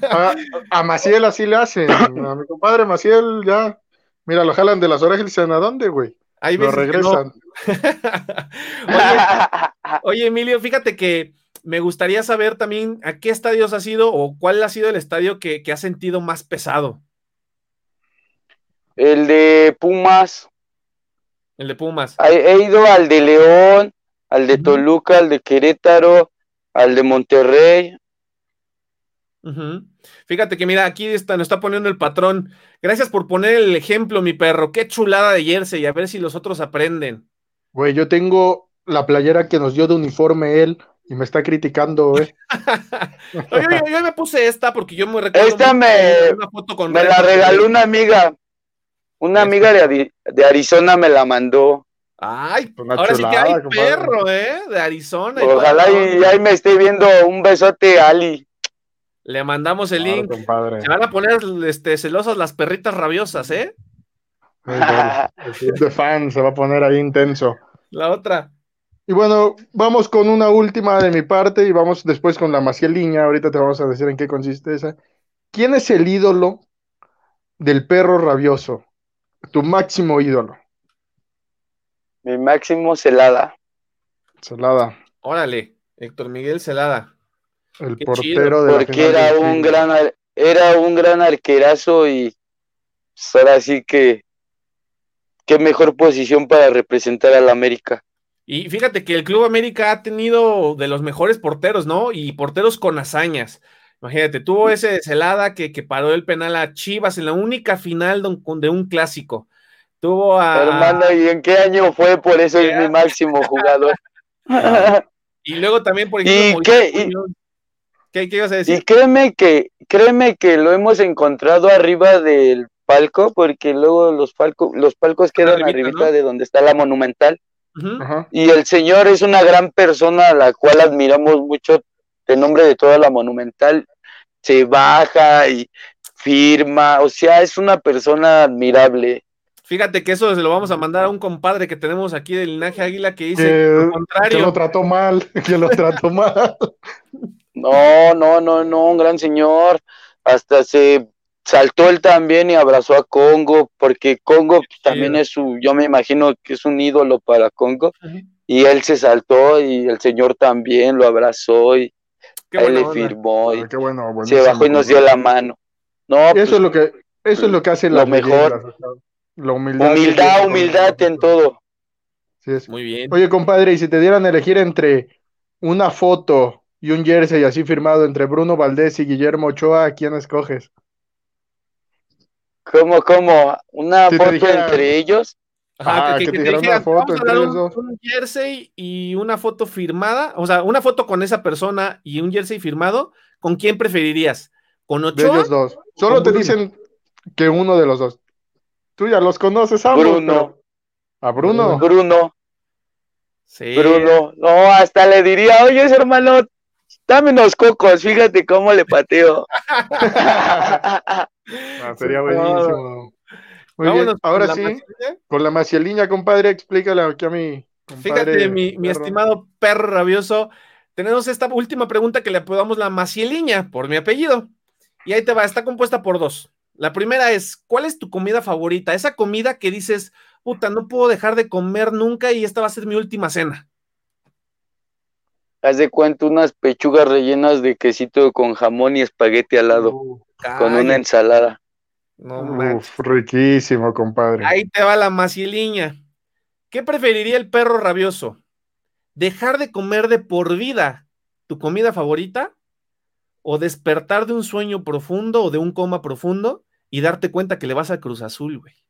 a, a Maciel así le hacen. A mi compadre Maciel ya. Mira, lo jalan de las orejas y dicen, ¿a dónde, güey? Hay Lo veces que no. regresan. oye, oye, Emilio, fíjate que me gustaría saber también a qué estadios has ido o cuál ha sido el estadio que, que has sentido más pesado. El de Pumas. El de Pumas. He, he ido al de León, al de. Toluca, al de Querétaro, al de Monterrey. Fíjate que mira, aquí está, nos está poniendo el patrón. Gracias por poner el ejemplo, mi perro. Qué chulada de jersey, a ver si los otros aprenden. Güey, yo tengo la playera que nos dio de uniforme él y me está criticando, eh. yo, yo- yo me puse esta porque yo me recuerdo Esta me- una foto con Me la regaló una amiga. Una Esta. amiga de, Ari- de Arizona me la mandó. Ay, Una ahora sí que chulada, hay compadre. perro, ¿eh? De Arizona. Ojalá y ahí me esté viendo un besote Ali. Le mandamos el Claro, link. compadre. Se van a poner este, celosas las perritas rabiosas, ¿eh? El club de fans se va a poner ahí intenso. La otra. Y bueno, vamos con una última de mi parte y vamos después con la Macieliña. Ahorita te vamos a decir en qué consiste esa. ¿Quién es el ídolo del perro rabioso? Tu máximo ídolo. Mi máximo celada. Celada, Órale, Héctor Miguel Celada. El Qué portero de la Porque era un gran era un gran arquerazo y pues, ahora sí que qué mejor posición para representar al América. Y fíjate que el Club América ha tenido de los mejores porteros, ¿no? Y porteros con hazañas. Imagínate, tuvo ese de Celada que, que paró el penal a Chivas en la única final de un, de un clásico. Tuvo a. Hermano, ¿y en qué año fue? Por eso es mi máximo jugador. Y luego también, por ¿Y ejemplo, qué? ¿Y- Muñoz. ¿Qué, qué ibas a Y decir? créeme que, créeme que lo hemos encontrado arriba del palco, porque luego los palcos, los palcos quedan Arribita, arribita ¿no? de donde está la monumental. Y el señor es una gran persona a la cual admiramos mucho de nombre de toda la monumental. Se baja y firma, o sea, es una persona admirable. Fíjate que eso se lo vamos a mandar a un compadre que tenemos aquí del linaje Águila que dice Que- lo Que contrario. lo trató mal, que lo trató mal. No, no, no, no, un gran señor. Hasta se saltó él también y abrazó a Congo, porque Congo también es su, yo me imagino que es un ídolo para Congo. Y él se saltó y el señor también lo abrazó y Qué él le onda. firmó y Ah, qué bueno, se buenísimo, bajó y nos dio la mano. No, Y pues, eso es lo que, eso es lo que hace lo las mejor. La humildad. humildad, humildad en todo. Sí es. Muy bien. Oye, compadre, y si te dieran a elegir entre una foto y un jersey así firmado entre Bruno Valdés y Guillermo Ochoa, ¿a quién escoges? ¿Cómo, cómo? ¿Una foto dijera- entre ellos? Ah, que te una foto vamos a entre dar ellos un, dos. un jersey y una foto firmada, o sea, una foto con esa persona y un jersey firmado, ¿con quién preferirías? ¿Con De Ochoa? ellos dos. Solo te Bruno. dicen que uno de los dos. Tú ya los conoces ambos, Bruno. pero- A Bruno. Bruno, Sí. Bruno. No, hasta le diría, oye, hermano, dame unos cocos, fíjate cómo le pateo. Ah, sería buenísimo. Muy bien, Vámonos con ahora la sí, macieliña. con la macieliña, compadre, explícale aquí a mi compadre. Fíjate, mi, mi estimado perro rabioso, tenemos esta última pregunta que le apodamos la macieliña por mi apellido. Y ahí te va, está compuesta por dos. La primera es, ¿cuál es tu comida favorita? Esa comida que dices, puta, no puedo dejar de comer nunca y esta va a ser mi última cena. Haz de cuenta unas pechugas rellenas de quesito con jamón y espagueti al lado, Uf, con una ensalada. no uf, riquísimo, compadre. Ahí te va la macieliña. ¿Qué preferiría el perro rabioso? ¿Dejar de comer de por vida tu comida favorita? ¿O despertar de un sueño profundo o de un coma profundo y darte cuenta que le vas a Cruz Azul, güey?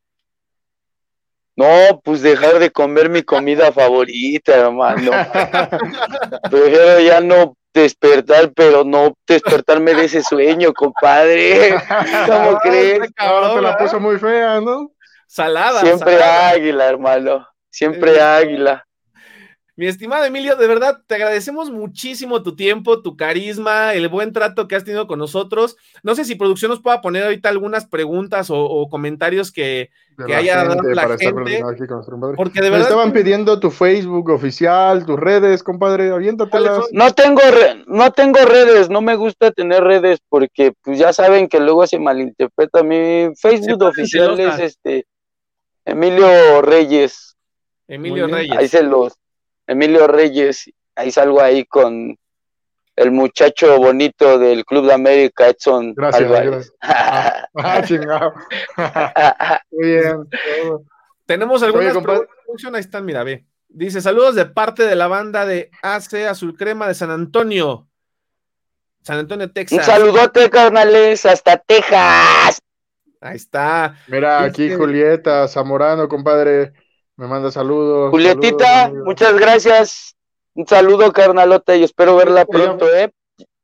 No, pues dejar de comer mi comida favorita, hermano. Prefiero ya no despertar, pero no despertarme de ese sueño, compadre. ¿Cómo Ah, crees? No, te la puso muy fea, ¿no? Salada. Siempre salada. águila, hermano. Siempre Eh, águila. Mi estimado Emilio, de verdad te agradecemos muchísimo tu tiempo, tu carisma, el buen trato que has tenido con nosotros. No sé si producción nos pueda poner ahorita algunas preguntas o, comentarios que, que haya dado la gente. Porque de verdad. estaban pidiendo tu Facebook oficial, tus redes, compadre, aviéntatelas. No tengo, no tengo redes, no me gusta tener redes porque pues ya saben que luego se malinterpreta. Mi Facebook oficial es este Emilio Reyes. Emilio Reyes. Ahí se los Emilio Reyes, ahí salgo ahí con el muchacho bonito del Club de América, Edson gracias, Álvarez. ah, chingado. Muy bien. Tenemos algunas preguntas. Ahí están, mira, ve. Dice, saludos de parte de la banda de AC Azul Crema de San Antonio. San Antonio, Texas. Un saludote, carnales, hasta Texas. Ahí está. Mira, aquí Julieta Zamorano, compadre. Me manda saludos. Julietita, muchas gracias. Un saludo, carnalota, y espero verla pronto, ¿eh?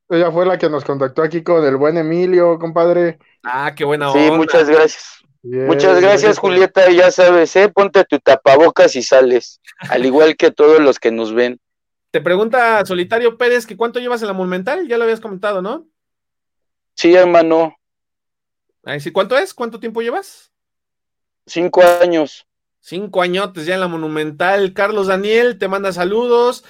Ella fue la que nos contactó aquí con el buen Emilio, compadre. Ah, qué buena onda. Sí, muchas gracias. muchas gracias, Julieta. Ya sabes, ¿eh? Ponte tu tapabocas y sales. al igual que todos los que nos ven. Te pregunta Solitario Pérez que cuánto llevas en la Monumental. Ya lo habías comentado, ¿no? Sí, hermano. Ahí sí. ¿Cuánto es? ¿Cuánto tiempo llevas? Cinco años. Cinco añotes ya en la Monumental. Carlos Daniel te manda saludos.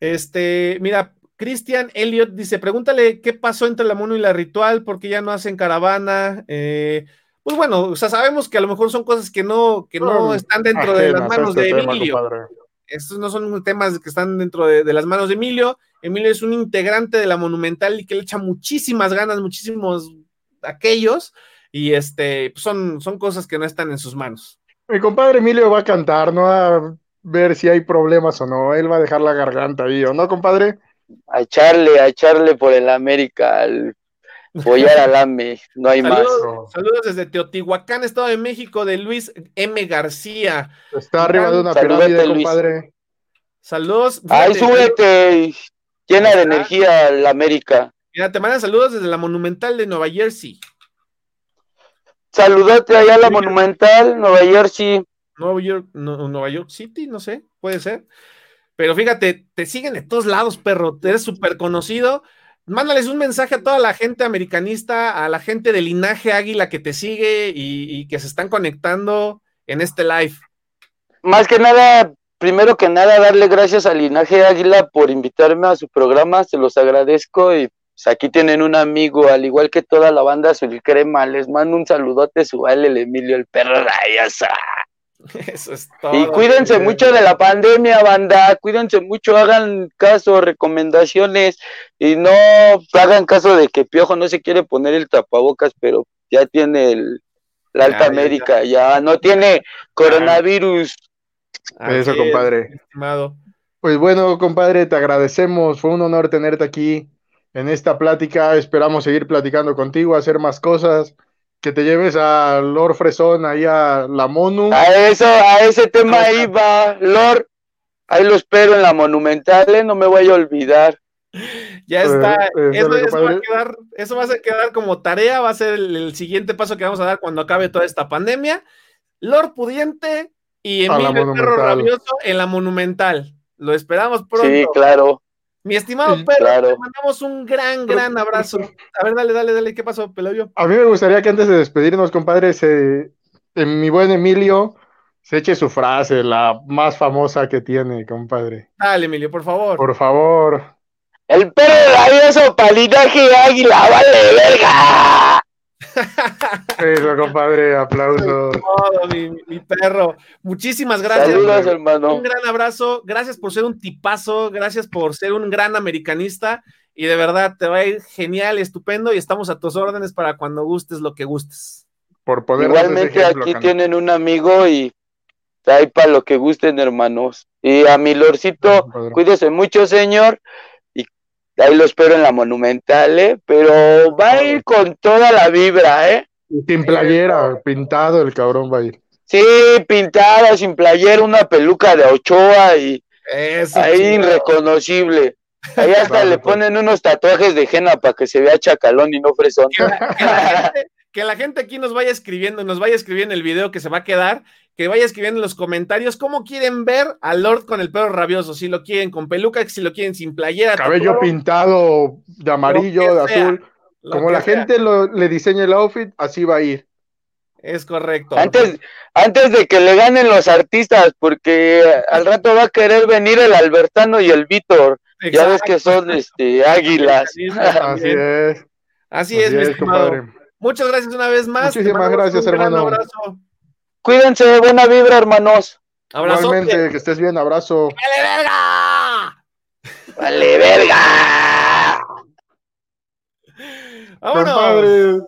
Este, mira, Cristian Elliot dice: pregúntale qué pasó entre la Mono y la Ritual, porque ya no hacen caravana. Eh, pues bueno, o sea, sabemos que a lo mejor son cosas que no, que no están dentro de las manos de este Emilio. Estos no son temas que están dentro de, de, las manos de Emilio. Emilio es un integrante de la Monumental y que le echa muchísimas ganas, muchísimos aquellos, y este, pues son, son cosas que no están en sus manos. Mi compadre Emilio va a cantar, no a ver si hay problemas o no. Él va a dejar la garganta ahí, ¿o no, compadre? A echarle, a echarle por el América, al follar al AME, no hay más. Saludos desde Teotihuacán, Estado de México, de Luis M. García. Está arriba de una pirámide, compadre. Saludos. Ahí súbete, llena de energía la América. Mira, te mandan saludos desde la Monumental de Nueva Jersey. Saludote allá a la Monumental, Nueva York, sí. Nueva York, Nueva York City, no sé, puede ser. Pero fíjate, te siguen de todos lados, perro. Eres súper conocido. Mándales un mensaje a toda la gente americanista, a la gente del linaje águila que te sigue y, y que se están conectando en este live. Más que nada, primero que nada, darle gracias al linaje águila por invitarme a su programa. Se los agradezco y aquí tienen un amigo, al igual que toda la banda Azul Crema. Les mando un saludote su el Emilio, el perro rayaza. Eso es todo. Y cuídense mucho de la pandemia, banda. Cuídense mucho, hagan caso, recomendaciones y no hagan caso de que Piojo no se quiere poner el tapabocas, pero ya tiene el, la Alta América, ya, no tiene coronavirus. Eso, compadre. Pues bueno, compadre, te agradecemos. Fue un honor tenerte aquí en esta plática. Esperamos seguir platicando contigo, hacer más cosas, que te lleves a Lord Fresón ahí a la Monu. A eso, a ese tema ahí va, Lord. Ahí lo espero en la Monumental, ¿eh? no me voy a olvidar. Ya está, eso, va a quedar, eso, va a quedar como tarea, va a ser el, siguiente paso que vamos a dar cuando acabe toda esta pandemia. Lord Pudiente y Emilio Perro Rabioso en la Monumental. Lo esperamos pronto. Sí, claro. Mi estimado Pedro, te mandamos un gran, gran abrazo. A ver, dale, dale, dale, ¿qué pasó, Peloyo? A mí me gustaría que antes de despedirnos, compadre, se, mi buen Emilio se eche su frase, la más famosa que tiene, compadre. Dale, Emilio, por favor. Por favor. El perro rabioso palinaje águila, vale, verga. Eso, compadre, aplausos. mi, perro. Muchísimas gracias. Saludos, hermano. Un gran abrazo. Gracias por ser un tipazo. Gracias por ser un gran americanista. Y de verdad, te va a ir genial, estupendo. Y estamos a tus órdenes para cuando gustes lo que gustes. Por poder Igualmente, aquí tienen un amigo y ahí para lo que gusten, hermanos. Y a mi lorcito, cuídese mucho, señor ahí lo espero en la Monumental, ¿eh? Pero va a ir con toda la vibra, ¿eh? Sin playera, pintado el cabrón va a ir. Sí, pintado, sin playera, una peluca de Ochoa y ahí irreconocible. Ahí hasta le ponen unos tatuajes de henna para que se vea chacalón y no fresón. que la gente aquí nos vaya escribiendo, nos vaya escribiendo el video que se va a quedar, que vaya escribiendo en los comentarios cómo quieren ver a Lord con el pelo rabioso, si lo quieren con peluca, si lo quieren sin playera. Cabello tatuado, pintado de amarillo, Lo de sea, azul. Como la sea. gente lo- le diseña el outfit, así va a ir. Es correcto. Antes, antes de que le ganen los artistas, porque al rato va a querer venir el Albertano y el Víctor. Ya ves que son este águilas. Así es. Así es, mi estimado. compadre. Muchas gracias una vez más. Muchísimas gracias, un gran hermano. abrazo. Cuídense, buena vibra, hermanos. Igualmente, que estés bien, abrazo. ¡Vale, verga! Vale, verga. ¡Vámonos!